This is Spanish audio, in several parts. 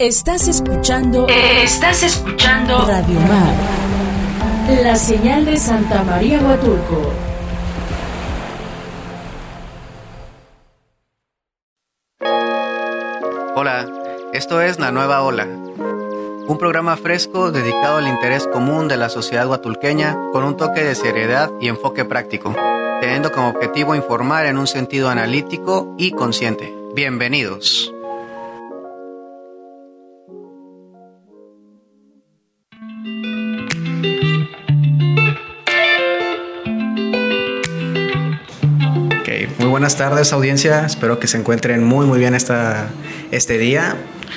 Estás escuchando. Estás escuchando. Radio Mar. La señal de Santa María Huatulco. Hola, esto es La Nueva Ola, un programa fresco dedicado al interés común de la sociedad huatulqueña con un toque de seriedad y enfoque práctico, teniendo como objetivo informar en un sentido analítico y consciente. Bienvenidos. Buenas tardes audiencia, espero que se encuentren muy muy bien esta, este día.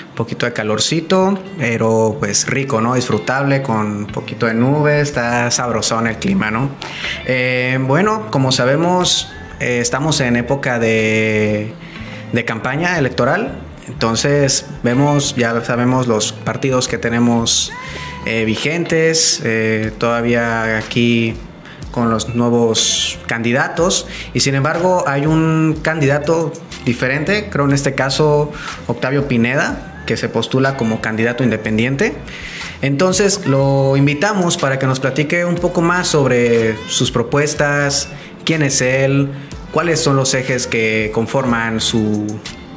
Un poquito de calorcito, pero pues rico, ¿no? Disfrutable, con un poquito de nubes, está sabrosón el clima, ¿no? Eh, bueno, como sabemos, eh, estamos en época de, de campaña electoral, entonces vemos, ya sabemos los partidos que tenemos eh, vigentes, todavía aquí con los nuevos candidatos y sin embargo hay un candidato diferente, creo en este caso Octavio Pineda, que se postula como candidato independiente. Entonces lo invitamos para que nos platique un poco más sobre sus propuestas, quién es él, cuáles son los ejes que conforman su,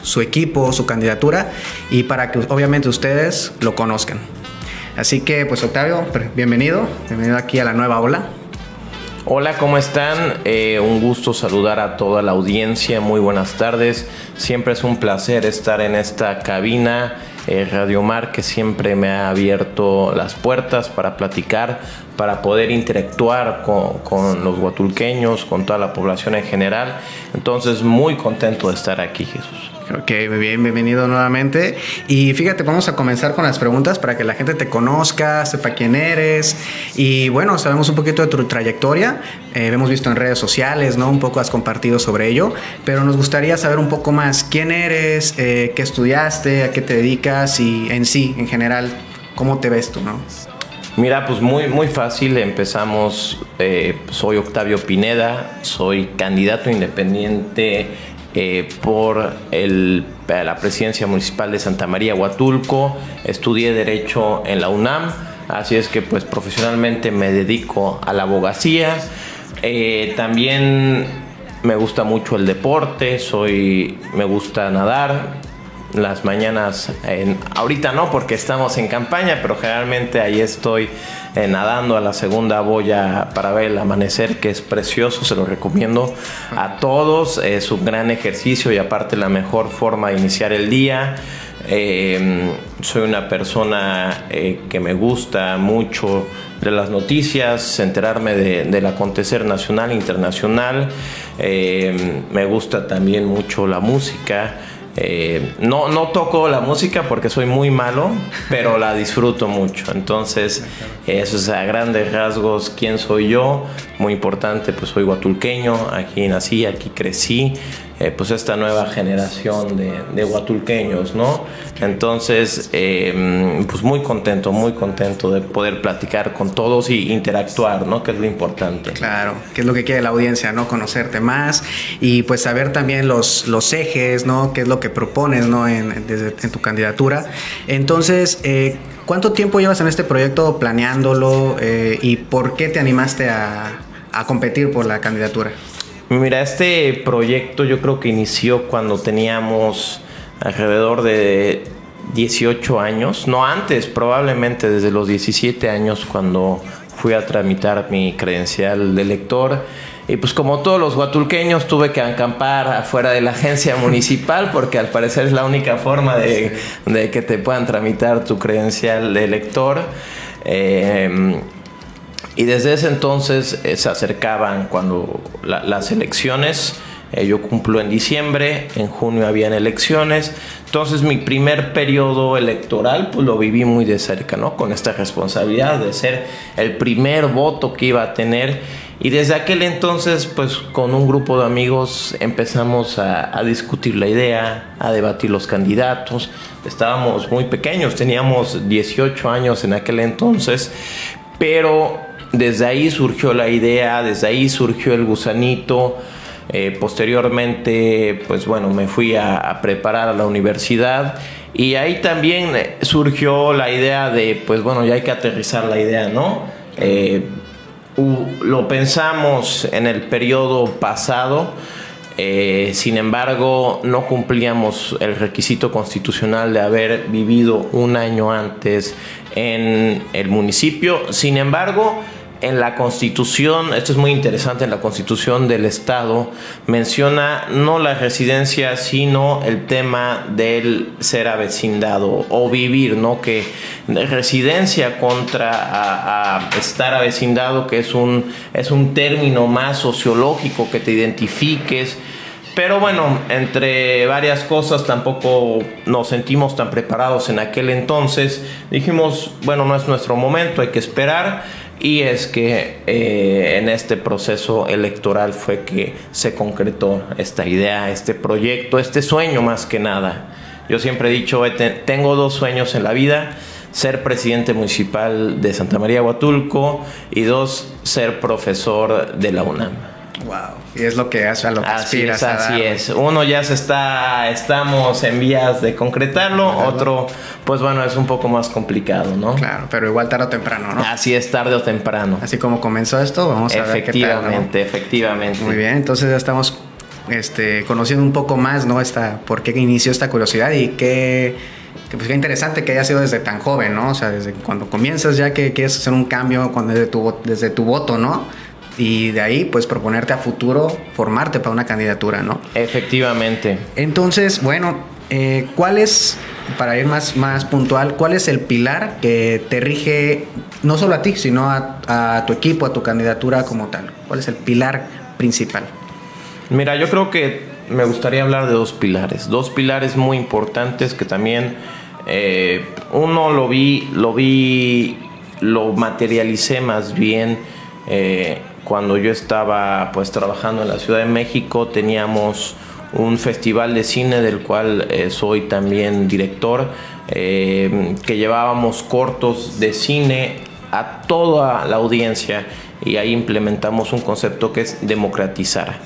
su equipo, su candidatura y para que obviamente ustedes lo conozcan. Así que pues Octavio, bienvenido, bienvenido aquí a la nueva ola. Hola, ¿cómo están? Eh, un gusto saludar a toda la audiencia. Muy buenas tardes. Siempre es un placer estar en esta cabina eh, Radio Mar que siempre me ha abierto las puertas para platicar, para poder interactuar con, con los guatulqueños, con toda la población en general. Entonces, muy contento de estar aquí, Jesús. Ok, bien, bienvenido nuevamente. Y fíjate, vamos a comenzar con las preguntas para que la gente te conozca, sepa quién eres. Y bueno, sabemos un poquito de tu trayectoria. Eh, hemos visto en redes sociales, ¿no? Un poco has compartido sobre ello. Pero nos gustaría saber un poco más quién eres, eh, qué estudiaste, a qué te dedicas y en sí, en general, cómo te ves tú, ¿no? Mira, pues muy, muy fácil. Empezamos. Eh, soy Octavio Pineda, soy candidato independiente eh, por el, la presidencia municipal de Santa María Huatulco, estudié Derecho en la UNAM, así es que pues profesionalmente me dedico a la abogacía. Eh, también me gusta mucho el deporte, soy, me gusta nadar, las mañanas, ahorita no porque estamos en campaña, pero generalmente ahí estoy eh, nadando a la segunda boya para ver el amanecer, que es precioso, se lo recomiendo a todos, es un gran ejercicio y aparte la mejor forma de iniciar el día. Em, soy una persona eh, que me gusta mucho de las noticias, enterarme del acontecer nacional e internacional. Em, me gusta también mucho la música. Eh, no, no toco la música porque soy muy malo, pero la disfruto mucho. Entonces, eso es a grandes rasgos quién soy yo. Muy importante, pues soy guatulqueño, aquí nací, aquí crecí. Eh, pues esta nueva generación de, de guatulqueños, ¿no? Entonces, eh, pues muy contento, muy contento de poder platicar con todos y interactuar, ¿no? Que es lo importante. Claro, que es lo que quiere la audiencia, ¿no? Conocerte más y pues saber también los, los ejes, ¿no? Qué es lo que propones, ¿no? En, en tu candidatura. Entonces, eh, ¿cuánto tiempo llevas en este proyecto planeándolo y por qué te animaste a, a competir por la candidatura? Mira, este proyecto yo creo que inició cuando teníamos alrededor de 18 años, no antes, probablemente desde los 17 años cuando fui a tramitar mi credencial de lector. Y pues como todos los guatulqueños tuve que acampar afuera de la agencia municipal porque al parecer es la única forma de, que te puedan tramitar tu credencial de lector. Eh, y desde ese entonces eh, se acercaban cuando las elecciones. Eh, yo cumplo en diciembre, en junio habían elecciones. Entonces mi primer periodo electoral pues lo viví muy de cerca, ¿no? Con esta responsabilidad de ser el primer voto que iba a tener. Y desde aquel entonces pues con un grupo de amigos empezamos a, a discutir la idea, a debatir los candidatos. Estábamos muy pequeños, teníamos 18 años en aquel entonces, pero desde ahí surgió la idea, desde ahí surgió el gusanito. Eh, posteriormente, pues bueno, me fui a, preparar a la universidad Y ahí también eh, surgió la idea de, pues bueno, ya hay que aterrizar la idea, ¿no? Eh, lo pensamos en el periodo pasado, sin embargo no cumplíamos el requisito constitucional de haber vivido un año antes en el municipio. Sin embargo, en la constitución, esto es muy interesante, en la constitución del Estado menciona no la residencia, sino el tema del ser avecindado o vivir, ¿no? Que residencia contra a, estar avecindado, que es un, es un término más sociológico que te identifiques. Pero bueno, entre varias cosas tampoco nos sentimos tan preparados en aquel entonces. Dijimos, bueno, no es nuestro momento, hay que esperar y es que eh, en este proceso electoral fue que se concretó esta idea, este proyecto, este sueño más que nada. Yo siempre he dicho, tengo dos sueños en la vida, ser presidente municipal de Santa María Huatulco y dos, ser profesor de la UNAM. Wow. Y es lo que hace a lo que así Es, así es. Uno ya se está, estamos en vías de concretarlo, otro, pues bueno, es un poco más complicado, ¿no? Claro, pero igual tarde o temprano, ¿no? Así es, tarde o temprano. Así como comenzó esto, vamos a ver qué tal. Efectivamente, efectivamente. Muy bien, entonces ya estamos este, conociendo un poco más, ¿no? Esta, por qué inició esta curiosidad y qué, pues, qué interesante que haya sido desde tan joven, ¿no? O sea, desde cuando comienzas ya que quieres hacer un cambio con, desde, tu, desde tu voto, ¿no? Y de ahí pues proponerte a futuro formarte para una candidatura, ¿no? Efectivamente. Entonces, bueno, eh, ¿cuál es, para ir más, más puntual, cuál es el pilar que te rige no solo a ti, sino a, tu equipo, a tu candidatura como tal? ¿Cuál es el pilar principal? Mira, yo creo que me gustaría hablar de dos pilares, dos pilares muy importantes que también eh, uno lo vi, lo vi, lo materialicé más bien eh, cuando yo estaba pues trabajando en la Ciudad de México teníamos un festival de cine del cual eh, soy también director, eh, que llevábamos cortos de cine a toda la audiencia y ahí implementamos un concepto que es democratizar.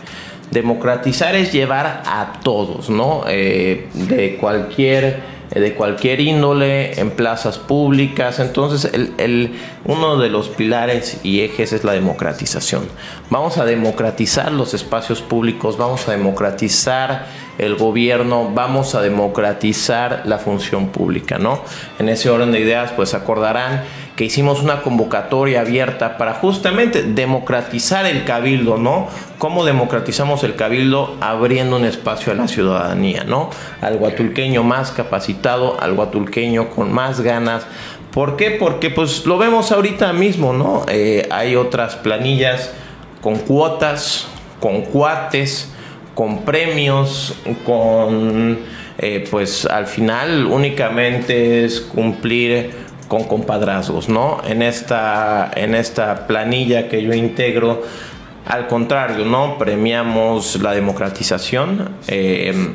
Democratizar es llevar a todos, ¿no? Eh, de cualquier de cualquier índole, en plazas públicas. Entonces, el, uno de los pilares y ejes es la democratización. Vamos a democratizar los espacios públicos, vamos a democratizar el gobierno, vamos a democratizar la función pública, ¿no? En ese orden de ideas, pues acordarán que hicimos una convocatoria abierta para justamente democratizar el cabildo, ¿no? ¿Cómo democratizamos el cabildo? Abriendo un espacio a la ciudadanía, ¿no? Al guatulqueño más capacitado, al guatulqueño con más ganas. ¿Por qué? Porque pues lo vemos ahorita mismo, ¿no? Eh, hay otras planillas con cuotas, con cuates, con premios, con... Eh, pues al final únicamente es cumplir con compadrazgos, ¿no? En esta, en esta planilla que yo integro, al contrario, ¿no? Premiamos la democratización eh,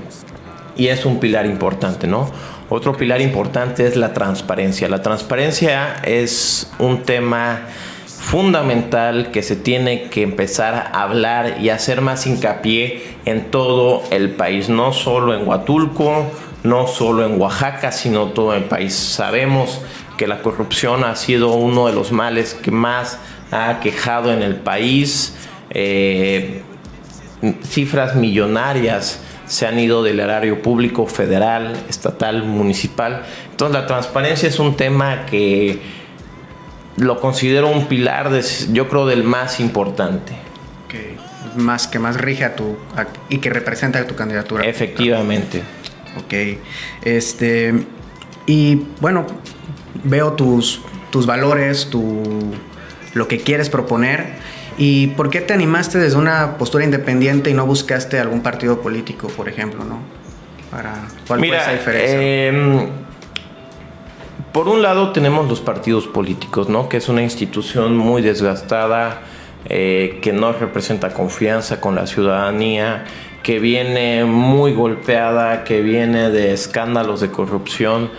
y es un pilar importante, ¿no? Otro pilar importante es la transparencia. La transparencia es un tema fundamental que se tiene que empezar a hablar y hacer más hincapié en todo el país, no solo en Huatulco, no solo en Oaxaca, sino todo el país. Sabemos que la corrupción ha sido uno de los males que más ha quejado en el país. Eh, cifras millonarias se han ido del erario público federal, estatal, municipal. Entonces la transparencia es un tema que lo considero un pilar, de, yo creo, del más importante. Que más que más rige a tu y que representa a tu candidatura. Efectivamente. Ok. Este y bueno, veo tus, tus valores, tu, lo que quieres proponer. ¿Y por qué te animaste desde una postura independiente y no buscaste algún partido político, por ejemplo, no? Para, ¿Cuál Mira, esa diferencia? Em, por un lado tenemos los partidos políticos, ¿no? Que es una institución muy desgastada, eh, que no representa confianza con la ciudadanía, que viene muy golpeada, que viene de escándalos de corrupción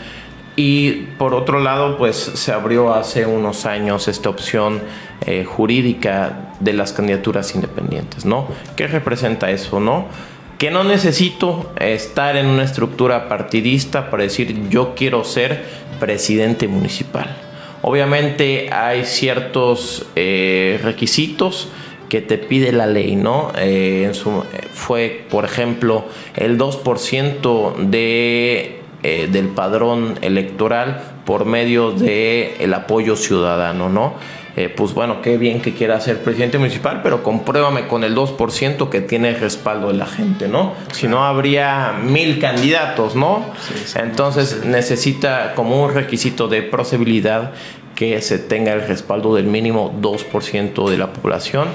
y por otro lado, pues se abrió hace unos años esta opción eh, jurídica de las candidaturas independientes, ¿no? ¿Qué representa eso, no? que no necesito estar en una estructura partidista para decir yo quiero ser presidente municipal. Obviamente hay ciertos eh, requisitos que te pide la ley, ¿no? Eh, fue, por ejemplo, el 2% de, eh, del padrón electoral por medio del el apoyo ciudadano, ¿no? Eh, pues bueno, qué bien que quiera ser presidente municipal, pero compruébame con el 2% que tiene respaldo de la gente, ¿no? Si no, habría mil candidatos, ¿no? Entonces necesita como un requisito de procedibilidad que se tenga el respaldo del mínimo 2% de la población.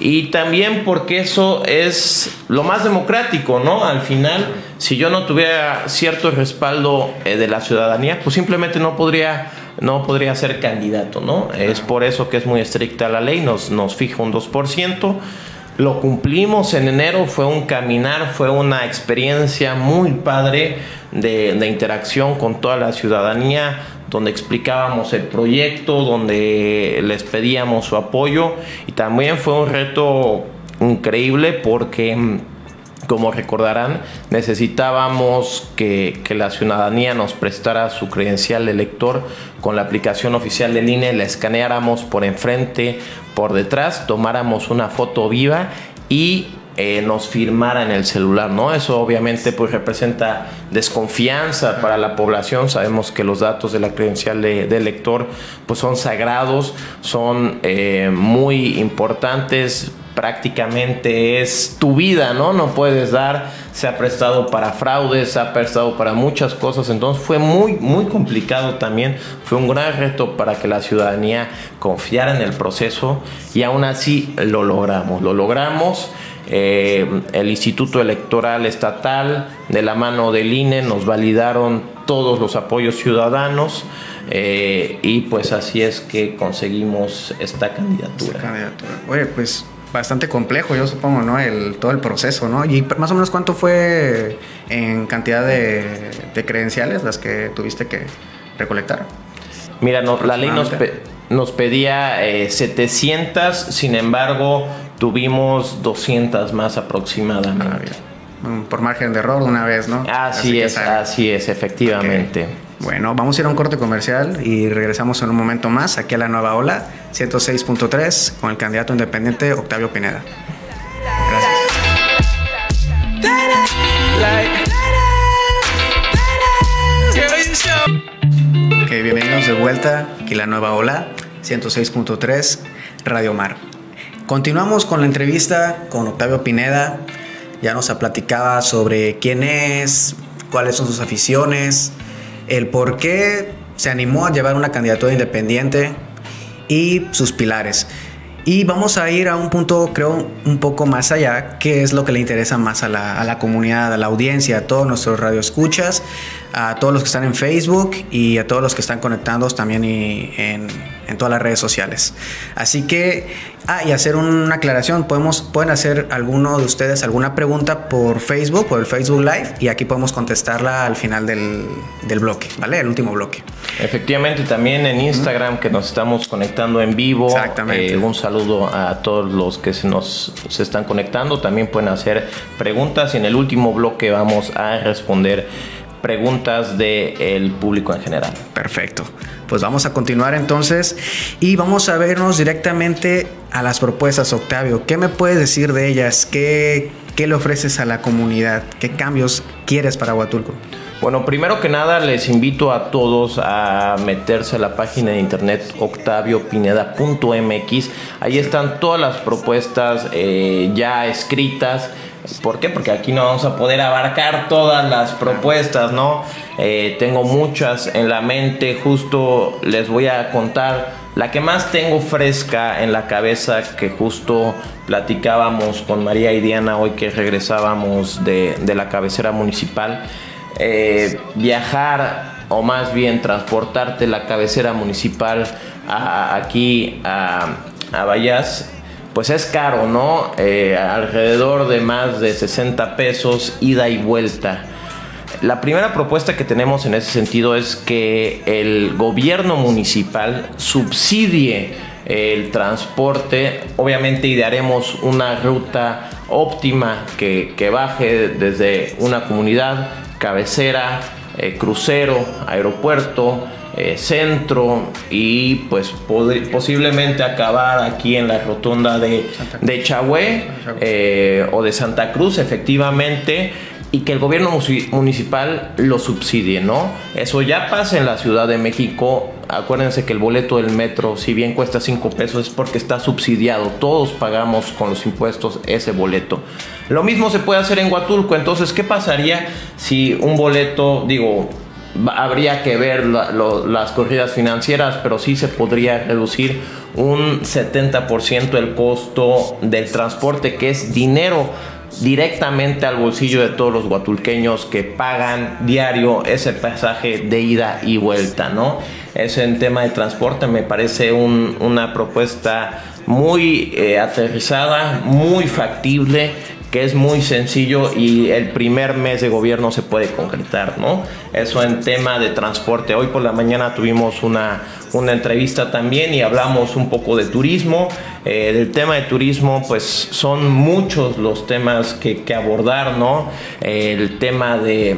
Y también porque eso es lo más democrático, ¿no? Al final, si yo no tuviera cierto respaldo eh, de la ciudadanía, pues simplemente no podría no podría ser candidato, ¿no? Es por eso que es muy estricta la ley, nos, nos fija un 2%. Lo cumplimos en enero, fue un caminar, fue una experiencia muy padre de, de interacción con toda la ciudadanía, donde explicábamos el proyecto, donde les pedíamos su apoyo. Y también fue un reto increíble porque como recordarán, necesitábamos que, la ciudadanía nos prestara su credencial de elector con la aplicación oficial del INE, la escaneáramos por enfrente, por detrás, tomáramos una foto viva y eh, nos firmara en el celular, ¿no? Eso obviamente pues representa desconfianza para la población. Sabemos que los datos de la credencial de, elector pues son sagrados, son eh, muy importantes prácticamente es tu vida, ¿no? No puedes dar, se ha prestado para fraudes, se ha prestado para muchas cosas, entonces fue muy, muy complicado también, fue un gran reto para que la ciudadanía confiara en el proceso y aún así lo logramos, lo logramos. Eh, el Instituto Electoral Estatal, de la mano del INE, nos validaron todos los apoyos ciudadanos. Eh, y pues así es que conseguimos esta candidatura. Esta candidatura. Oye, pues bastante complejo, yo supongo, ¿no? El, todo el proceso, ¿no? Y más o menos cuánto fue en cantidad de, credenciales las que tuviste que recolectar. Mira, no, la ley nos, nos pedía 700, eh, sin embargo, tuvimos 200 más aproximadamente. Ah, Por margen de error una vez, ¿no? Así, es, así es, efectivamente. Bueno, vamos a ir a un corte comercial y regresamos en un momento más aquí a la nueva ola 106.3 con el candidato independiente Octavio Pineda. Gracias. Ok, bienvenidos de vuelta aquí a la nueva ola 106.3 Radio Mar. Continuamos con la entrevista con Octavio Pineda. Ya nos platicaba sobre quién es, cuáles son sus aficiones, el por qué se animó a llevar una candidatura independiente y sus pilares. Y vamos a ir a un punto, creo, un poco más allá, que es lo que le interesa más a la, a la comunidad, a la audiencia, a todos nuestros radioescuchas, a todos los que están en Facebook y a todos los que están conectados también en, en todas las redes sociales. Así que Ah, y hacer una aclaración, podemos, pueden hacer alguno de ustedes alguna pregunta por Facebook, por el Facebook Live, y aquí podemos contestarla al final del, del bloque, ¿vale? El último bloque. Efectivamente, también en Instagram, que nos estamos conectando en vivo. Exactamente. Eh, un saludo a todos los que se nos se están conectando. También pueden hacer preguntas y en el último bloque vamos a responder preguntas del público en general. Perfecto. Pues vamos a continuar entonces y vamos a vernos directamente a las propuestas, Octavio. ¿Qué me puedes decir de ellas? ¿Qué, qué le ofreces a la comunidad? ¿Qué cambios quieres para Huatulco? Bueno, primero que nada les invito a todos a meterse a la página de internet octaviopineda.mx. Ahí están todas las propuestas eh, ya escritas ¿Por qué? Porque aquí no vamos a poder abarcar todas las propuestas, ¿no? Eh, tengo muchas en la mente, justo les voy a contar la que más tengo fresca en la cabeza, que justo platicábamos con María y Diana hoy que regresábamos de, la cabecera municipal. Eh, viajar o más bien transportarte la cabecera municipal aquí a, a Vallas pues es caro, ¿no? Eh, alrededor de más de 60 pesos ida y vuelta. La primera propuesta que tenemos en ese sentido es que el gobierno municipal subsidie el transporte. Obviamente idearemos una ruta óptima que, que baje desde una comunidad cabecera, eh, crucero, aeropuerto, eh, centro y pues posiblemente acabar aquí en la rotonda de, de eh, o de Santa Cruz efectivamente y que el gobierno municipal lo subsidie, ¿no? Eso ya pasa en la Ciudad de México. Acuérdense que el boleto del metro, si bien cuesta 5 pesos, es porque está subsidiado. Todos pagamos con los impuestos ese boleto. Lo mismo se puede hacer en Huatulco. Entonces, ¿qué pasaría si un boleto, digo, habría que ver las corridas financieras, pero sí se podría reducir un 70% el costo del transporte, que es dinero directamente al bolsillo de todos los guatulqueños que pagan diario ese pasaje de ida y vuelta, ¿no? Eso en tema de transporte me parece una propuesta muy eh, aterrizada, muy factible que es muy sencillo y el primer mes de gobierno se puede concretar, ¿no? Eso en tema de transporte. Hoy por la mañana tuvimos una, una entrevista también y hablamos un poco de turismo. Eh, del tema de turismo, pues son muchos los temas que, que abordar, ¿no? el tema de,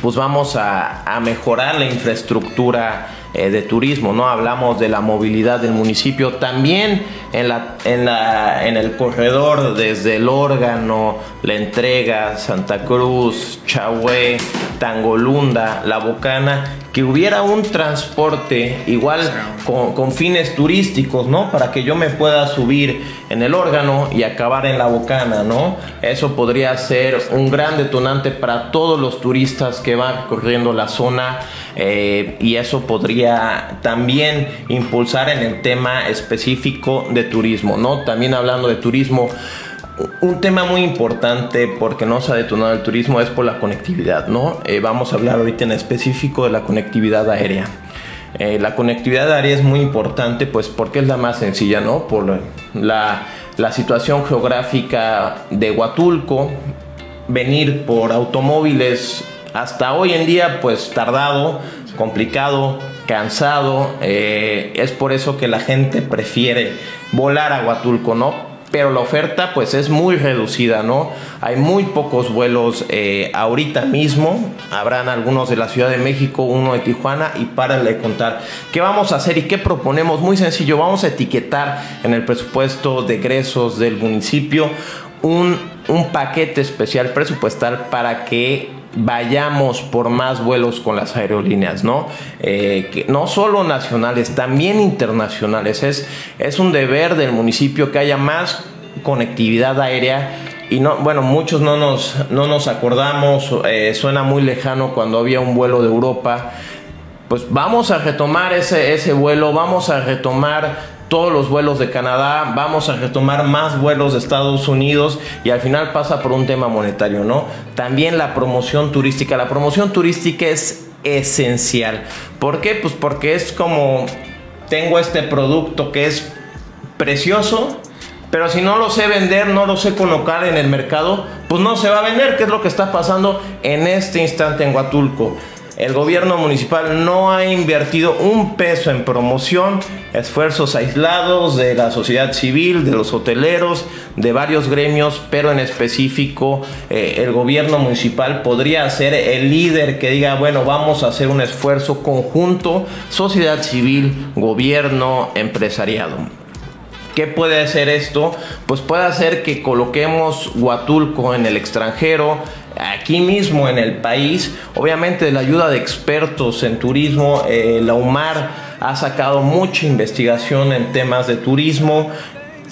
pues vamos a, a mejorar la infraestructura eh, de turismo, ¿no? Hablamos de la movilidad del municipio, también en, la, en, la, en el corredor desde el órgano, la entrega, Santa Cruz, Chahué, Tangolunda, La Bocana, que hubiera un transporte igual con, con, fines turísticos, ¿no? Para que yo me pueda subir en el órgano y acabar en la bocana, ¿no? Eso podría ser un gran detonante para todos los turistas que van corriendo la zona eh, y eso podría también impulsar en el tema específico de turismo, ¿no? También hablando de turismo, un tema muy importante porque no se ha detonado el turismo es por la conectividad, ¿no? Eh, vamos a hablar ahorita en específico de la conectividad aérea. Eh, la conectividad aérea es muy importante pues porque es la más sencilla, ¿no? Por la, situación geográfica de Huatulco, venir por automóviles hasta hoy en día pues tardado, complicado, cansado. Eh, es por eso que la gente prefiere volar a Huatulco, ¿no? Pero la oferta pues es muy reducida, ¿no? Hay muy pocos vuelos eh, ahorita mismo. Habrán algunos de la Ciudad de México, uno de Tijuana y para de contar. ¿Qué vamos a hacer y qué proponemos? Muy sencillo, vamos a etiquetar en el presupuesto de egresos del municipio un, un paquete especial presupuestal para que vayamos por más vuelos con las aerolíneas, ¿no? Eh, que no solo nacionales, también internacionales. Es, es un deber del municipio que haya más conectividad aérea y no, bueno, muchos no nos, no nos acordamos, eh, suena muy lejano cuando había un vuelo de Europa. Pues vamos a retomar ese, ese vuelo, vamos a retomar todos los vuelos de Canadá, vamos a retomar más vuelos de Estados Unidos y al final pasa por un tema monetario, ¿no? También la promoción turística. La promoción turística es esencial. ¿Por qué? Pues porque es como tengo este producto que es precioso, pero si no lo sé vender, no lo sé colocar en el mercado, pues no se va a vender, que es lo que está pasando en este instante en Huatulco. El gobierno municipal no ha invertido un peso en promoción, esfuerzos aislados de la sociedad civil, de los hoteleros, de varios gremios, pero en específico eh, el gobierno municipal podría ser el líder que diga, bueno, vamos a hacer un esfuerzo conjunto, sociedad civil, gobierno, empresariado. ¿Qué puede hacer esto? Pues puede hacer que coloquemos Huatulco en el extranjero, aquí mismo en el país. Obviamente la ayuda de expertos en turismo, eh, la UMAR ha sacado mucha investigación en temas de turismo.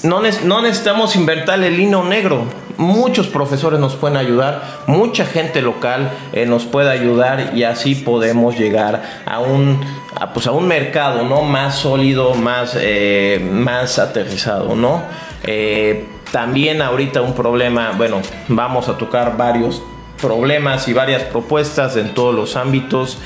No, necesitamos inventar el lino negro. Muchos profesores nos pueden ayudar, mucha gente local eh, nos puede ayudar y así podemos llegar a un, pues a un mercado ¿no? más sólido, más, eh, más aterrizado. ¿no? también ahorita un problema, bueno, vamos a tocar varios problemas y varias propuestas en todos los ámbitos.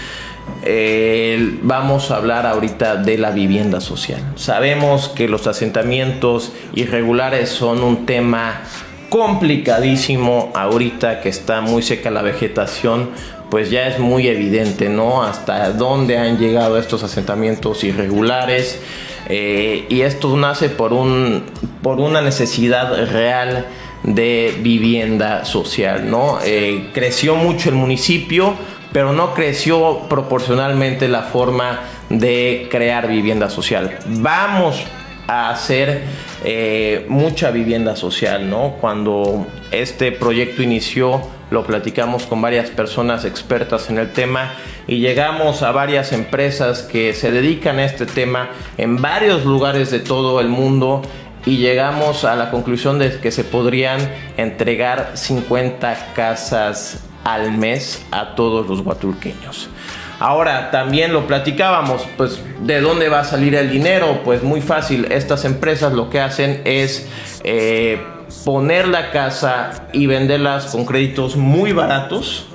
Eh, vamos a hablar ahorita de la vivienda social. Sabemos que los asentamientos irregulares son un tema complicadísimo ahorita que está muy seca la vegetación, pues ya es muy evidente, ¿no? Hasta dónde han llegado estos asentamientos irregulares. Eh, y esto nace por, un, por una necesidad real de vivienda social, ¿no? Eh, creció mucho el municipio, pero no creció proporcionalmente la forma de crear vivienda social. Vamos a hacer eh, mucha vivienda social, ¿no? Cuando este proyecto inició, lo platicamos con varias personas expertas en el tema y llegamos a varias empresas que se dedican a este tema en varios lugares de todo el mundo y llegamos a la conclusión de que se podrían entregar 50 casas al mes a todos los guatulqueños. Ahora, también lo platicábamos, pues, ¿de dónde va a salir el dinero? Pues muy fácil, estas empresas lo que hacen es eh, poner la casa y venderlas con créditos muy baratos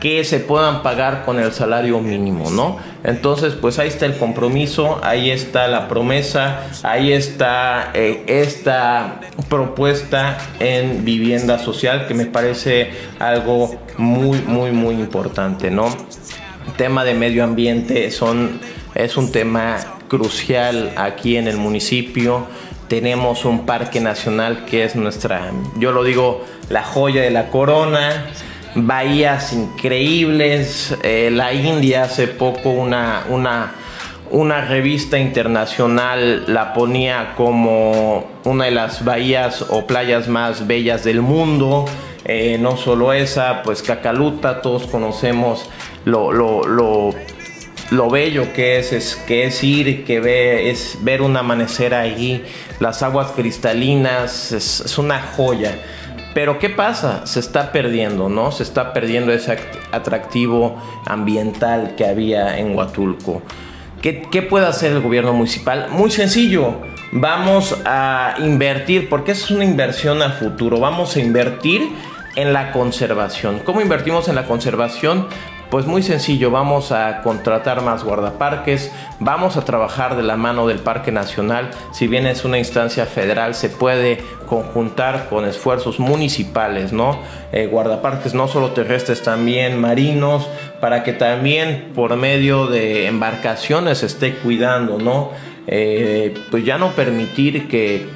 que se puedan pagar con el salario mínimo, ¿no? Entonces, pues ahí está el compromiso, ahí está la promesa, ahí está eh, esta propuesta en vivienda social que me parece algo muy, muy, muy importante, ¿no? tema de medio ambiente son, es un tema crucial aquí en el municipio. Tenemos un parque nacional que es nuestra, yo lo digo, la joya de la corona bahías increíbles. Eh, la India hace poco una, una, una revista internacional la ponía como una de las bahías o playas más bellas del mundo. Eh, no solo esa, pues Cacaluta, todos conocemos lo, lo bello que es, es, que es ir, que ve, es ver un amanecer ahí, las aguas cristalinas, es, es una joya. Pero ¿qué pasa? Se está perdiendo, ¿no? Se está perdiendo ese atractivo ambiental que había en Huatulco. ¿Qué, ¿Qué, puede hacer el gobierno municipal? Muy sencillo. Vamos a invertir, porque es una inversión a futuro. Vamos a invertir en la conservación. ¿Cómo invertimos en la conservación? Pues muy sencillo, vamos a contratar más guardaparques, vamos a trabajar de la mano del Parque Nacional, si bien es una instancia federal, se puede conjuntar con esfuerzos municipales, ¿no? Eh, guardaparques no solo terrestres, también marinos, para que también por medio de embarcaciones esté cuidando, ¿no? Eh, pues ya no permitir que,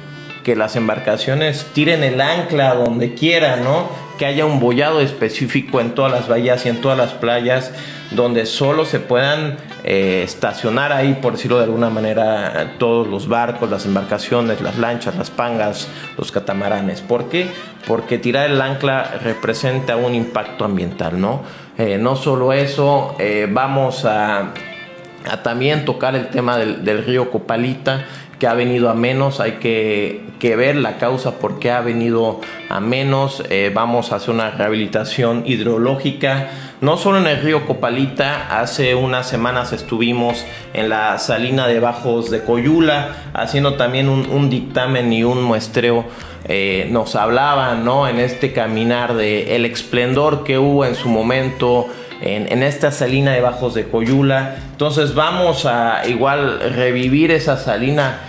que las embarcaciones tiren el ancla donde quieran, ¿no? Que haya un bollado específico en todas las bahías y en todas las playas donde solo se puedan eh, estacionar ahí, por decirlo de alguna manera, todos los barcos, las embarcaciones, las lanchas, las pangas, los catamaranes. ¿Por qué? Porque tirar el ancla representa un impacto ambiental, ¿no? Eh, no solo eso, eh, vamos a, también tocar el tema del, del río Copalita que ha venido a menos, hay que, ver la causa por qué ha venido a menos, eh, vamos a hacer una rehabilitación hidrológica, no solo en el río Copalita, hace unas semanas estuvimos en la salina de Bajos de Coyula, haciendo también un, dictamen y un muestreo, eh, nos hablaban ¿no? en este caminar de el esplendor que hubo en su momento, en, esta salina de Bajos de Coyula. Entonces vamos a igual revivir esa salina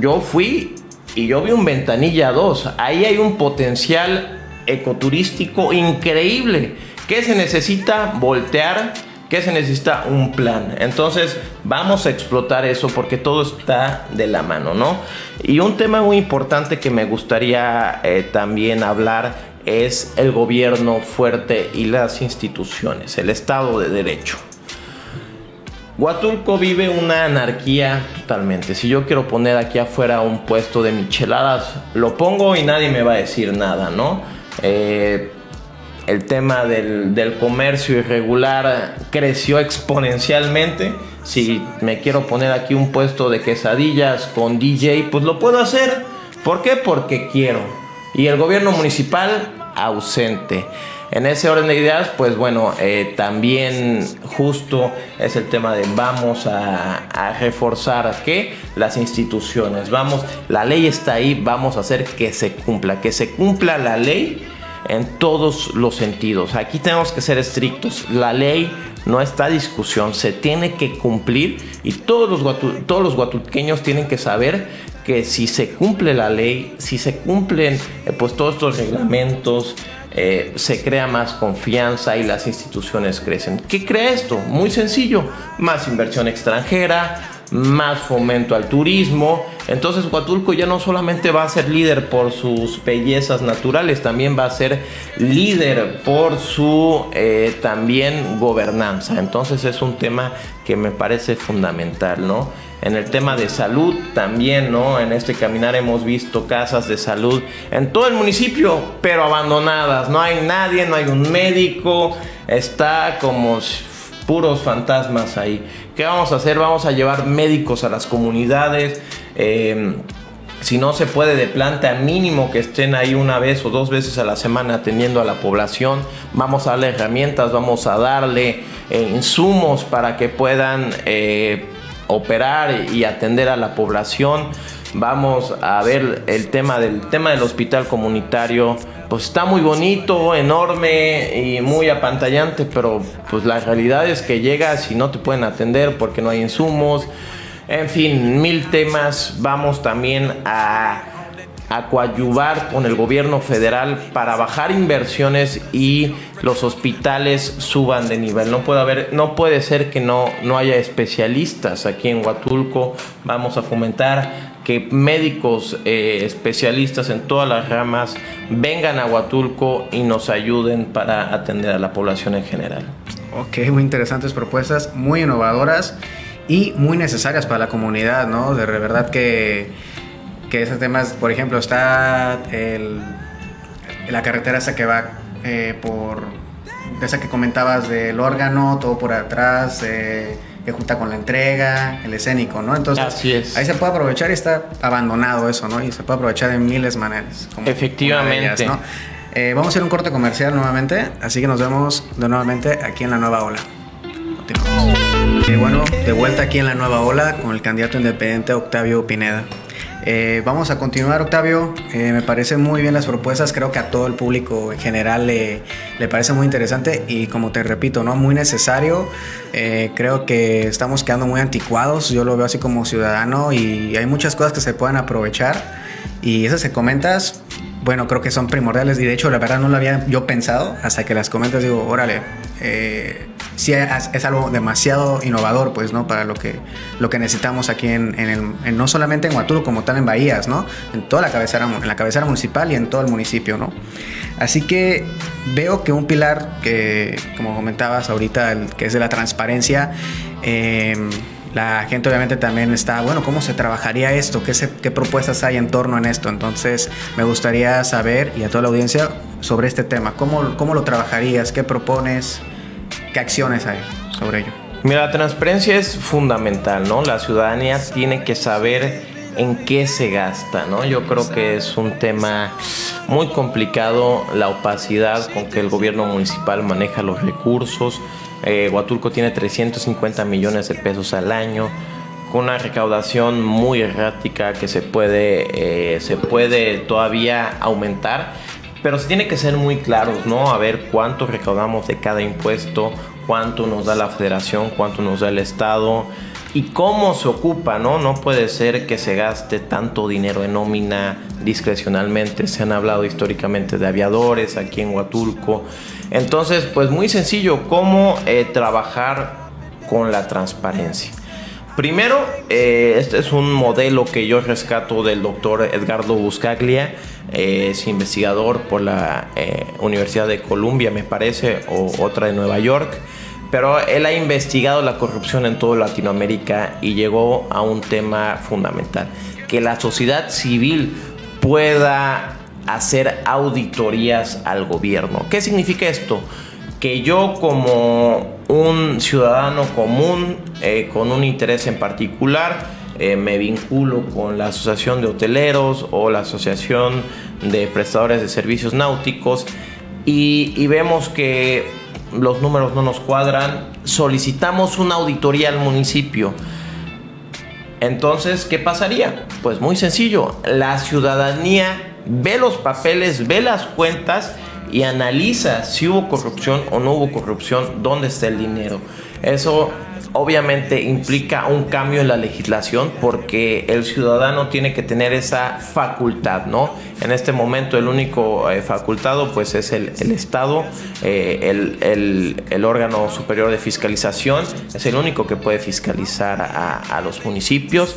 yo fui y yo vi un Ventanilla 2. Ahí hay un potencial ecoturístico increíble. ¿Qué se necesita? Voltear. ¿Qué se necesita? Un plan. Entonces vamos a explotar eso porque todo está de la mano, ¿no? Y un tema muy importante que me gustaría eh, también hablar es el gobierno fuerte y las instituciones, el Estado de Derecho. Huatulco vive una anarquía totalmente. Si yo quiero poner aquí afuera un puesto de micheladas, lo pongo y nadie me va a decir nada, ¿no? Eh, el tema del, comercio irregular creció exponencialmente. Si me quiero poner aquí un puesto de quesadillas con DJ, pues lo puedo hacer. ¿Por qué? Porque quiero. Y el gobierno municipal ausente. En ese orden de ideas, pues bueno, eh, también justo es el tema de vamos a, reforzar que las instituciones, vamos, la ley está ahí, vamos a hacer que se cumpla, que se cumpla la ley en todos los sentidos. Aquí tenemos que ser estrictos. La ley no está discusión, se tiene que cumplir y todos los, todos los guatuqueños tienen que saber que si se cumple la ley, si se cumplen eh, pues todos estos reglamentos, eh, se crea más confianza y las instituciones crecen. ¿Qué crea esto? Muy sencillo, más inversión extranjera, más fomento al turismo. Entonces Huatulco ya no solamente va a ser líder por sus bellezas naturales, también va a ser líder por su eh, también gobernanza. Entonces es un tema que me parece fundamental, ¿no? En el tema de salud también, ¿no? En este caminar hemos visto casas de salud en todo el municipio, pero abandonadas. No hay nadie, no hay un médico, está como puros fantasmas ahí. ¿Qué vamos a hacer? Vamos a llevar médicos a las comunidades. Em, si no se puede de planta, mínimo que estén ahí una vez o dos veces a la semana atendiendo a la población. Vamos a darle herramientas, vamos a darle eh, insumos para que puedan eh, operar y atender a la población. Vamos a ver el tema del tema del hospital comunitario. Pues está muy bonito, enorme y muy apantallante, pero pues la realidad es que llegas y no te pueden atender porque no hay insumos. En fin, mil temas. Vamos también a a coadyuvar con el gobierno federal para bajar inversiones y los hospitales suban de nivel. No puede haber, no puede ser que no, no haya especialistas aquí en Huatulco. Vamos a fomentar que médicos eh, especialistas en todas las ramas vengan a Huatulco y nos ayuden para atender a la población en general. Ok, muy interesantes propuestas, muy innovadoras y muy necesarias para la comunidad, ¿no? De verdad que que esos temas, por ejemplo, está el, la carretera esa que va eh, por, esa que comentabas del órgano, todo por atrás, eh, que junta con la entrega, el escénico, ¿no? Entonces, ahí se puede aprovechar y está abandonado eso, ¿no? Y se puede aprovechar de miles maneras. Efectivamente. Eh, vamos a hacer un corte comercial nuevamente, así que nos vemos de nuevamente aquí en la nueva ola. bueno, de vuelta aquí en la nueva ola con el candidato independiente Octavio Pineda. Eh, vamos a continuar, Octavio. Eh, me parecen muy bien las propuestas. Creo que a todo el público en general le, parece muy interesante y, como te repito, ¿no? muy necesario. Eh, creo que estamos quedando muy anticuados. Yo lo veo así como ciudadano y hay muchas cosas que se pueden aprovechar. Y esas que comentas, bueno, creo que son primordiales. Y de hecho, la verdad no lo había yo pensado hasta que las comentas. Digo, órale sí es, algo demasiado innovador, pues, ¿no? Para lo que, lo que necesitamos aquí en, el, no solamente en Huatulco, como tal en Bahías, ¿no? En toda la cabecera, en la cabecera municipal y en todo el municipio, ¿no? Así que veo que un pilar que, como comentabas ahorita, que es de la transparencia, em, la gente obviamente también está, bueno, ¿cómo se trabajaría esto? ¿Qué, ¿Qué propuestas hay en torno a esto? Entonces, me gustaría saber, y a toda la audiencia, sobre este tema. ¿Cómo, cómo lo trabajarías? ¿Qué propones? ¿Qué acciones hay sobre ello? Mira, la transparencia es fundamental, ¿no? La ciudadanía tiene que saber en qué se gasta, ¿no? Yo creo que es un tema muy complicado la opacidad con que el gobierno municipal maneja los recursos. Eh, Huatulco tiene 350 millones de pesos al año con una recaudación muy errática que se puede, eh, se puede todavía aumentar pero se tiene que ser muy claros, ¿no? A ver cuánto recaudamos de cada impuesto, cuánto nos da la federación, cuánto nos da el Estado y cómo se ocupa, ¿no? No puede ser que se gaste tanto dinero en nómina discrecionalmente. Se han hablado históricamente de aviadores aquí en Huatulco. Entonces, pues muy sencillo, cómo eh, trabajar con la transparencia. Primero, eh, este es un modelo que yo rescato del doctor Edgardo Buscaglia es investigador por la eh, Universidad de Columbia, me parece, o otra de Nueva York. Pero él ha investigado la corrupción en toda Latinoamérica y llegó a un tema fundamental, que la sociedad civil pueda hacer auditorías al gobierno. ¿Qué significa esto? Que yo como un ciudadano común, eh, con un interés en particular, eh, me vinculo con la Asociación de Hoteleros o la Asociación de Prestadores de Servicios Náuticos y, vemos que los números no nos cuadran, solicitamos una auditoría al municipio. Entonces, ¿qué pasaría? Pues muy sencillo, la ciudadanía ve los papeles, ve las cuentas y analiza si hubo corrupción o no hubo corrupción, dónde está el dinero. Eso obviamente implica un cambio en la legislación porque el ciudadano tiene que tener esa facultad, ¿no? En este momento el único eh, facultado pues es el, Estado, eh, el, órgano superior de fiscalización, es el único que puede fiscalizar a, los municipios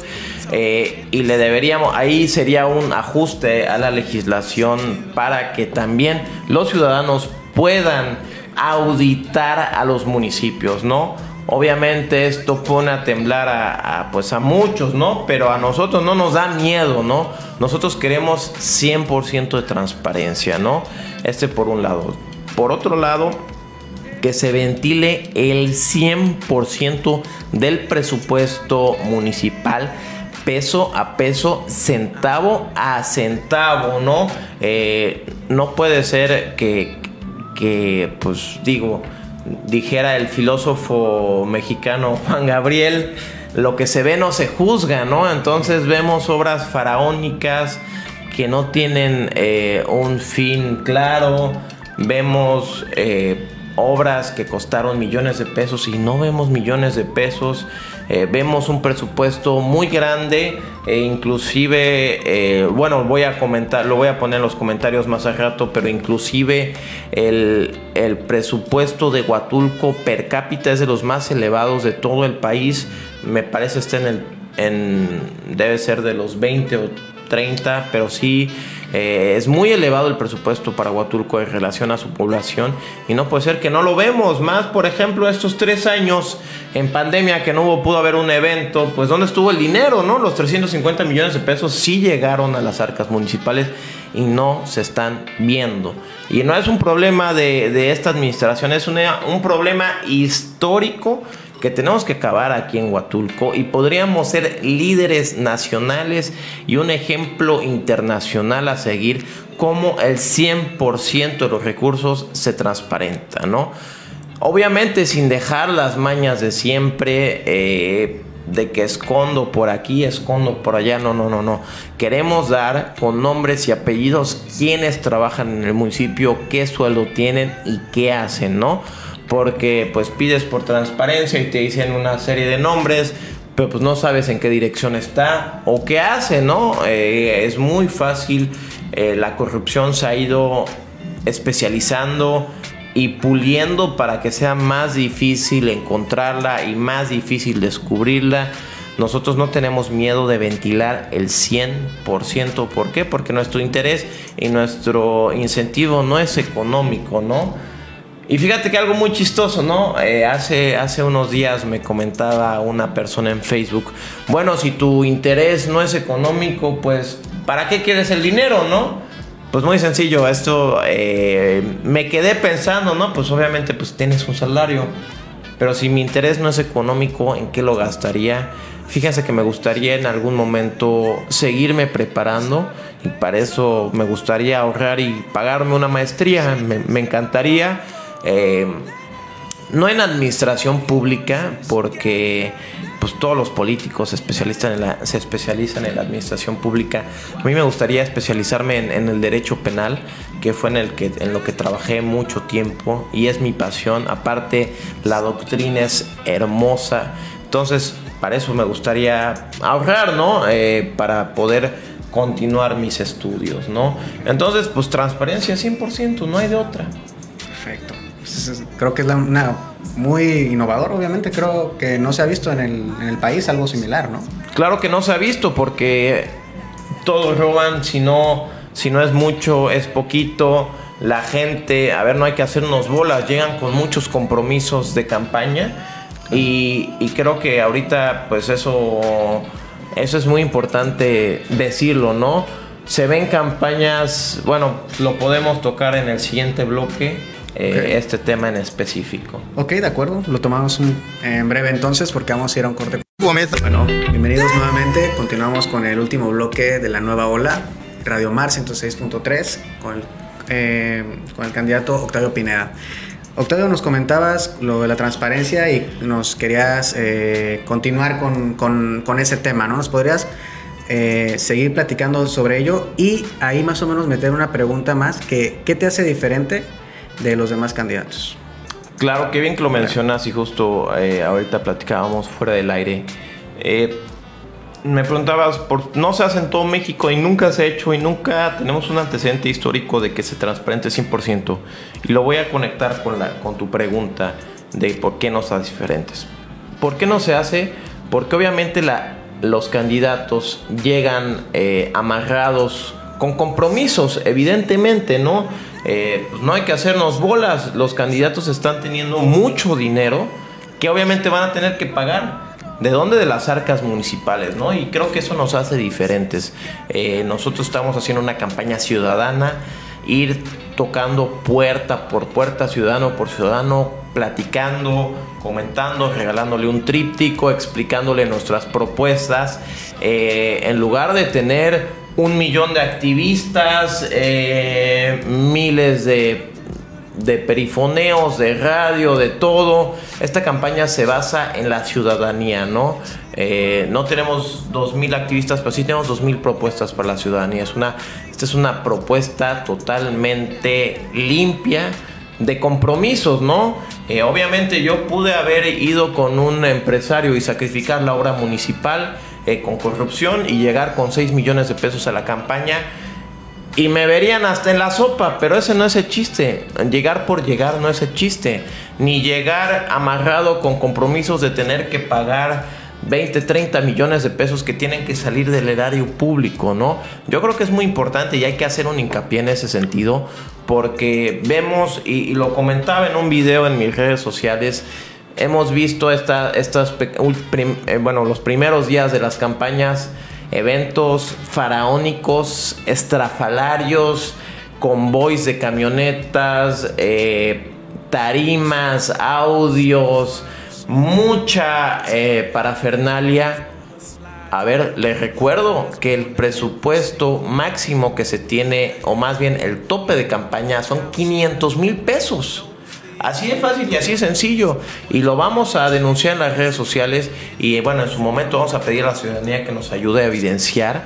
eh, y le deberíamos, ahí sería un ajuste a la legislación para que también los ciudadanos puedan auditar a los municipios, ¿no? Obviamente esto pone a temblar a, pues a muchos, ¿no? Pero a nosotros no nos da miedo, ¿no? Nosotros queremos 100% de transparencia, ¿no? Este por un lado. Por otro lado, que se ventile el 100% del presupuesto municipal peso a peso, centavo a centavo, ¿no? Eh, no puede ser que, que, pues digo, dijera el filósofo mexicano Juan Gabriel, lo que se ve no se juzga, ¿no? Entonces vemos obras faraónicas que no tienen eh, un fin claro, vemos eh, obras que costaron millones de pesos y no vemos millones de pesos. Eh, vemos un presupuesto muy grande e inclusive, eh, bueno, voy a comentar, lo voy a poner en los comentarios más a rato, pero inclusive el, el presupuesto de Huatulco per cápita es de los más elevados de todo el país. Me parece está en el, en, debe ser de los 20 o 30, pero sí eh, es muy elevado el presupuesto para Huatulco en relación a su población y no puede ser que no lo vemos. Más, por ejemplo, estos tres años en pandemia que no hubo, pudo haber un evento, pues ¿dónde estuvo el dinero? no Los 350 millones de pesos sí llegaron a las arcas municipales y no se están viendo. Y no es un problema de, esta administración, es un problema histórico que tenemos que acabar aquí en Huatulco y podríamos ser líderes nacionales y un ejemplo internacional a seguir como el 100% de los recursos se transparenta, ¿no? Obviamente sin dejar las mañas de siempre, eh, de que escondo por aquí, escondo por allá, no, no, no, no. Queremos dar con nombres y apellidos quienes trabajan en el municipio, qué sueldo tienen y qué hacen, ¿no? Porque pues pides por transparencia y te dicen una serie de nombres, pero pues no sabes en qué dirección está o qué hace, ¿no? Eh, es muy fácil, eh, la corrupción se ha ido especializando y puliendo para que sea más difícil encontrarla y más difícil descubrirla. Nosotros no tenemos miedo de ventilar el 100%. ¿Por qué? Porque nuestro interés y nuestro incentivo no es económico, ¿no? Y fíjate que algo muy chistoso, ¿no? Eh, hace, hace unos días me comentaba una persona en Facebook, bueno, si tu interés no es económico, pues, ¿para qué quieres el dinero, no? Pues muy sencillo, esto eh, me quedé pensando, ¿no? Pues obviamente pues tienes un salario, pero si mi interés no es económico, ¿en qué lo gastaría? Fíjense que me gustaría en algún momento seguirme preparando y para eso me gustaría ahorrar y pagarme una maestría, me, me encantaría eh, no en administración pública, porque pues todos los políticos se especializan en la, se especializan en la administración pública. A mí me gustaría especializarme en, el derecho penal, que fue en el que en lo que trabajé mucho tiempo y es mi pasión. Aparte, la doctrina es hermosa. Entonces, para eso me gustaría ahorrar, ¿no? Eh, para poder continuar mis estudios, ¿no? Entonces, pues transparencia 100%, no hay de otra. Perfecto creo que es una muy innovador, obviamente. Creo que no se ha visto en el, país algo similar, ¿no? Claro que no se ha visto porque todos roban, si no, si no es mucho, es poquito. La gente, a ver, no hay que hacernos bolas, llegan con muchos compromisos de campaña y, y creo que ahorita pues eso, eso es muy importante decirlo, ¿no? Se ven campañas, bueno, lo podemos tocar en el siguiente bloque eh, este tema en específico. Ok, de acuerdo, lo tomamos en breve entonces porque vamos a ir a un corte. Bueno, bienvenidos nuevamente, continuamos con el último bloque de la nueva ola, Radio Mar 106.3, con, el, eh, con el candidato Octavio Pineda. Octavio, nos comentabas lo de la transparencia y nos querías eh, continuar con, con, con, ese tema, ¿no? ¿Nos podrías seguir platicando sobre ello y ahí más o menos meter una pregunta más que ¿qué te hace diferente de los demás candidatos? Claro, qué bien que lo mencionas y justo eh, ahorita platicábamos fuera del aire. Eh, me preguntabas, por, no se hace en todo México y nunca se ha hecho y nunca tenemos un antecedente histórico de que se transparente 100%. Y lo voy a conectar con, la, con tu pregunta de por qué no está diferentes. ¿Por qué no se hace? Porque obviamente la, los candidatos llegan eh, amarrados con compromisos, evidentemente, ¿no? Eh, pues no hay que hacernos bolas, los candidatos están teniendo mucho dinero que obviamente van a tener que pagar. ¿De dónde? De las arcas municipales, ¿no? Y creo que eso nos hace diferentes. Eh, nosotros estamos haciendo una campaña ciudadana, ir tocando puerta por puerta, ciudadano por ciudadano, platicando, comentando, regalándole un tríptico, explicándole nuestras propuestas, eh, en lugar de tener un millón de activistas, eh, miles de, perifoneos, de radio, de todo. Esta campaña se basa en la ciudadanía, ¿no? Eh, no tenemos 2.000 activistas, pero sí tenemos 2.000 propuestas para la ciudadanía. Es una, esta es una propuesta totalmente limpia de compromisos, ¿no? Eh, obviamente yo pude haber ido con un empresario y sacrificar la obra municipal eh, con corrupción y llegar con 6 millones de pesos a la campaña y me verían hasta en la sopa, pero ese no es el chiste. Llegar por llegar no es el chiste. Ni llegar amarrado con compromisos de tener que pagar 20, 30 millones de pesos que tienen que salir del erario público, ¿no? Yo creo que es muy importante y hay que hacer un hincapié en ese sentido porque vemos, y, lo comentaba en un video en mis redes sociales, hemos visto esta, estas, eh, bueno, los primeros días de las campañas, eventos faraónicos, estrafalarios, convoys de camionetas, eh, tarimas, audios, mucha eh, parafernalia. A ver, les recuerdo que el presupuesto máximo que se tiene, o más bien el tope de campaña, son 500 mil pesos. Así de fácil y así de sencillo. Y lo vamos a denunciar en las redes sociales. Y bueno, en su momento vamos a pedir a la ciudadanía que nos ayude a evidenciar.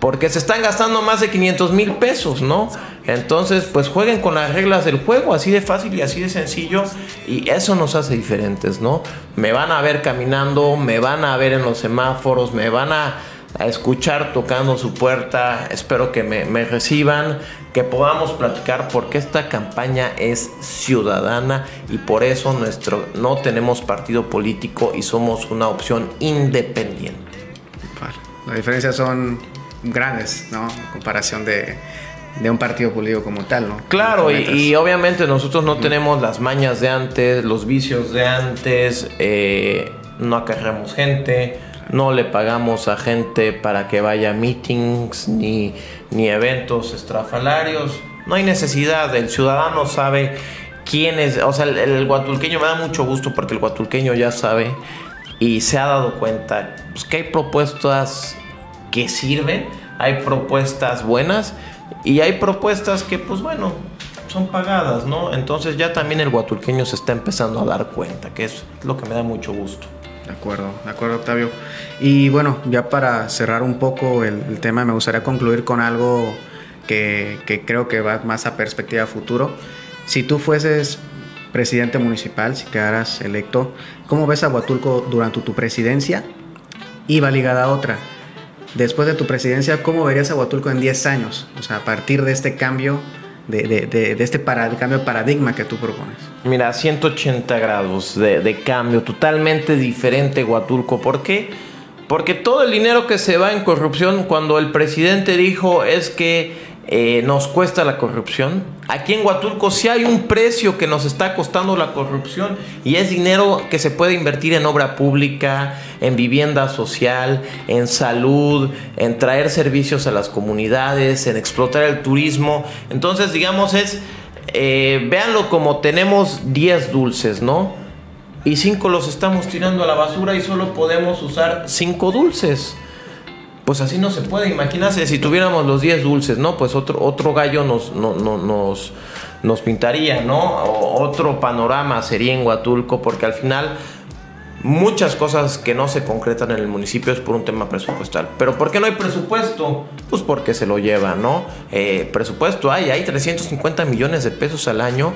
Porque se están gastando más de 500 mil pesos, ¿no? Entonces, pues jueguen con las reglas del juego, así de fácil y así de sencillo. Y eso nos hace diferentes, ¿no? Me van a ver caminando, me van a ver en los semáforos, me van a, escuchar tocando su puerta. Espero que me, me reciban, que podamos platicar porque esta campaña es ciudadana y por eso nuestro, no tenemos partido político y somos una opción independiente. La diferencia son grandes, ¿no? En comparación de, un partido político como tal, ¿no? Claro, y, obviamente nosotros no tenemos las mañas de antes, los vicios de antes, eh, no acarreamos gente, no le pagamos a gente para que vaya a meetings ni, ni eventos estrafalarios. No hay necesidad, el ciudadano sabe quién es, o sea, el, guatulqueño me da mucho gusto porque el guatulqueño ya sabe y se ha dado cuenta pues, que hay propuestas que sirven, hay propuestas buenas y hay propuestas que, pues bueno, son pagadas, ¿no? Entonces ya también el guatulqueño se está empezando a dar cuenta, que es lo que me da mucho gusto. De acuerdo, de acuerdo, Octavio. Y bueno, ya para cerrar un poco el, tema, me gustaría concluir con algo que, que, creo que va más a perspectiva futuro. Si tú fueses presidente municipal, si quedaras electo, ¿cómo ves a Huatulco durante tu presidencia? Y va ligada a otra después de tu presidencia, ¿cómo verías a Huatulco en 10 años? O sea, a partir de este cambio, de, de, de, este cambio de paradigma que tú propones. Mira, 180 grados de, cambio, totalmente diferente Huatulco. ¿Por qué? Porque todo el dinero que se va en corrupción, cuando el presidente dijo es que eh, nos cuesta la corrupción. Aquí en Huatulco sí hay un precio que nos está costando la corrupción y es dinero que se puede invertir en obra pública, en vivienda social, en salud, en traer servicios a las comunidades, en explotar el turismo. Entonces, digamos, es, eh, véanlo como tenemos 10 dulces, ¿no? Y 5 los estamos tirando a la basura y solo podemos usar 5 dulces pues así no se puede. Imagínate si tuviéramos los 10 dulces, ¿no? Pues otro, otro gallo nos, nos, nos pintaría, ¿no? otro panorama sería en Huatulco, porque al final muchas cosas que no se concretan en el municipio es por un tema presupuestal. Pero ¿por qué no hay presupuesto? Pues porque se lo lleva, ¿no? Eh, presupuesto hay, hay 350 millones de pesos al año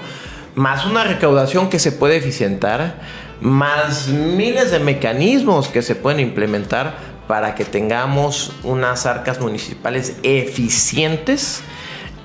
más una recaudación que se puede eficientar, más miles de mecanismos que se pueden implementar para que tengamos unas arcas municipales eficientes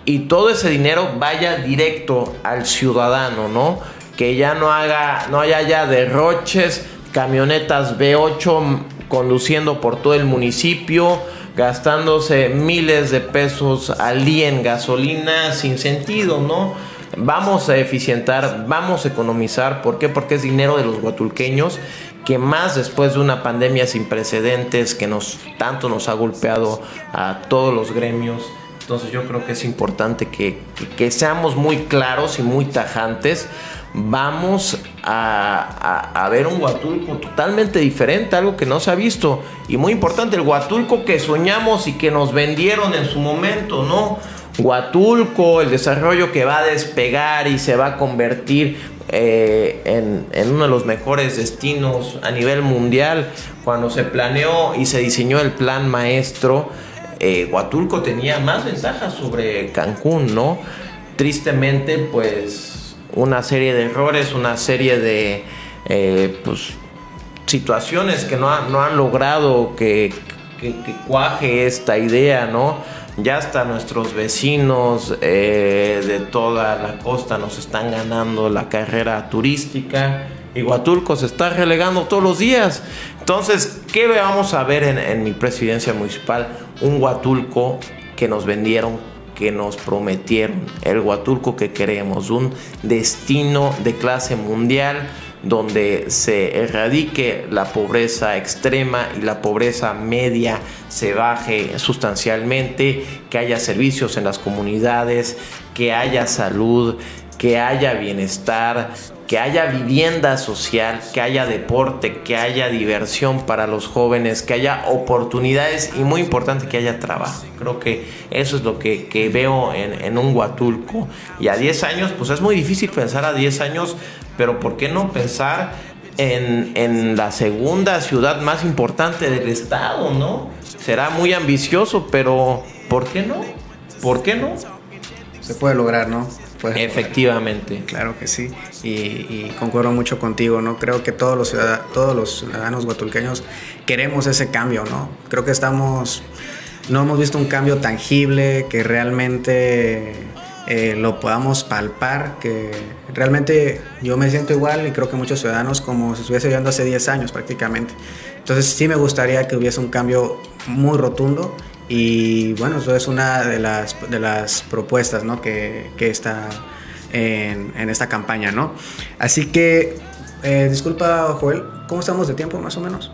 y todo ese dinero vaya directo al ciudadano, ¿no? Que ya no haga, no haya ya derroches, camionetas B8 conduciendo por todo el municipio, gastándose miles de pesos al día en gasolina sin sentido, ¿no? Vamos a eficientar, vamos a economizar. ¿Por qué? Porque es dinero de los guatulqueños que más después de una pandemia sin precedentes que nos tanto nos ha golpeado a todos los gremios. Entonces yo creo que es importante que, que, seamos muy claros y muy tajantes. Vamos a, a, ver un Huatulco totalmente diferente, algo que no se ha visto. Y muy importante, el Huatulco que soñamos y que nos vendieron en su momento, ¿no? Huatulco, el desarrollo que va a despegar y se va a convertir eh, en, uno de los mejores destinos a nivel mundial. Cuando se planeó y se diseñó el plan maestro, eh, Huatulco tenía más ventajas sobre Cancún, ¿no? Tristemente, pues una serie de errores, una serie de eh, pues, situaciones que no, no han logrado que, que, que cuaje esta idea, ¿no? Ya hasta nuestros vecinos eh, de toda la costa nos están ganando la carrera turística. Y Huatulco se está relegando todos los días. Entonces, ¿qué vamos a ver en, en mi presidencia municipal? Un Huatulco que nos vendieron, que nos prometieron. El Huatulco que queremos. Un destino de clase mundial donde se erradique la pobreza extrema y la pobreza media se baje sustancialmente, que haya servicios en las comunidades, que haya salud, que haya bienestar, que haya vivienda social, que haya deporte, que haya diversión para los jóvenes, que haya oportunidades y muy importante que haya trabajo. Creo que eso es lo que, veo en, un Huatulco. Y a 10 años, pues es muy difícil pensar a 10 años pero ¿por qué no pensar en, la segunda ciudad más importante del estado, ¿no? Será muy ambicioso, pero ¿por qué no? ¿Por qué no? Se puede lograr, ¿no? Efectivamente. Claro que sí. Y, concuerdo mucho contigo, ¿no? Creo que todos los, ciudadanos, todos los ciudadanos guatulqueños queremos ese cambio, ¿no? Creo que estamos, no hemos visto un cambio tangible que realmente eh, lo podamos palpar, que realmente yo me siento igual y creo que muchos ciudadanos como si estuviese viviendo hace 10 años prácticamente. Entonces sí me gustaría que hubiese un cambio muy rotundo y bueno, eso es una de las, de las propuestas ¿no? que, que está en, en, esta campaña. ¿no? Así que, eh, disculpa Joel, ¿cómo estamos de tiempo más o menos?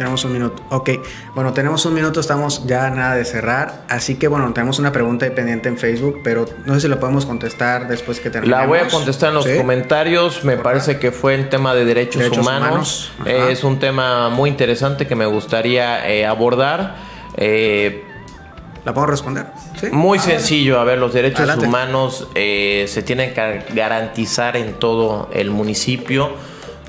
Tenemos un minuto. Ok, bueno, tenemos un minuto, estamos ya nada de cerrar. Así que bueno, tenemos una pregunta pendiente en Facebook, pero no sé si la podemos contestar después que terminemos. La voy a contestar en los comentarios. Me parece que fue el tema de derechos, humanos. es un tema muy interesante que me gustaría eh, abordar. Eh, ¿La puedo responder? ¿Sí? Muy sencillo. A ver, los derechos humanos eh, se tienen que garantizar en todo el municipio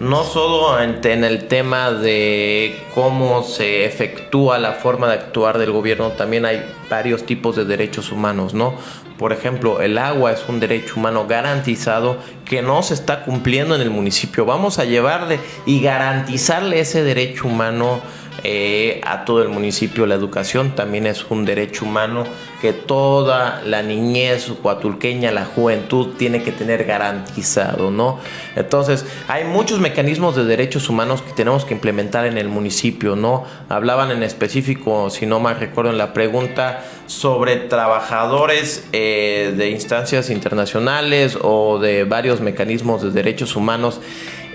no solo en, el tema de cómo se efectúa la forma de actuar del gobierno, también hay varios tipos de derechos humanos, ¿no? Por ejemplo, el agua es un derecho humano garantizado que no se está cumpliendo en el municipio. Vamos a llevarle y garantizarle ese derecho humano eh, a todo el municipio. La educación también es un derecho humano que toda la niñez cuatulqueña, la juventud tiene que tener garantizado, ¿no? Entonces, hay muchos mecanismos de derechos humanos que tenemos que implementar en el municipio, ¿no? Hablaban en específico, si no mal recuerdo en la pregunta, sobre trabajadores eh, de instancias internacionales o de varios mecanismos de derechos humanos.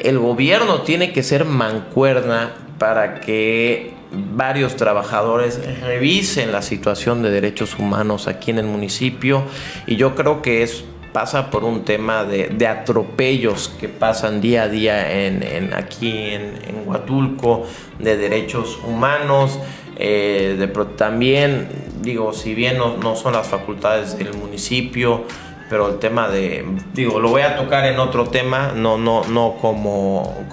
El gobierno tiene que ser mancuerna para que varios trabajadores revisen la situación de derechos humanos aquí en el municipio. Y yo creo que es pasa por un tema de, atropellos que pasan día a día en, aquí en, Huatulco de derechos humanos eh, de, también digo si bien no, no son las facultades del municipio pero el tema de digo lo voy a tocar en otro tema no no no como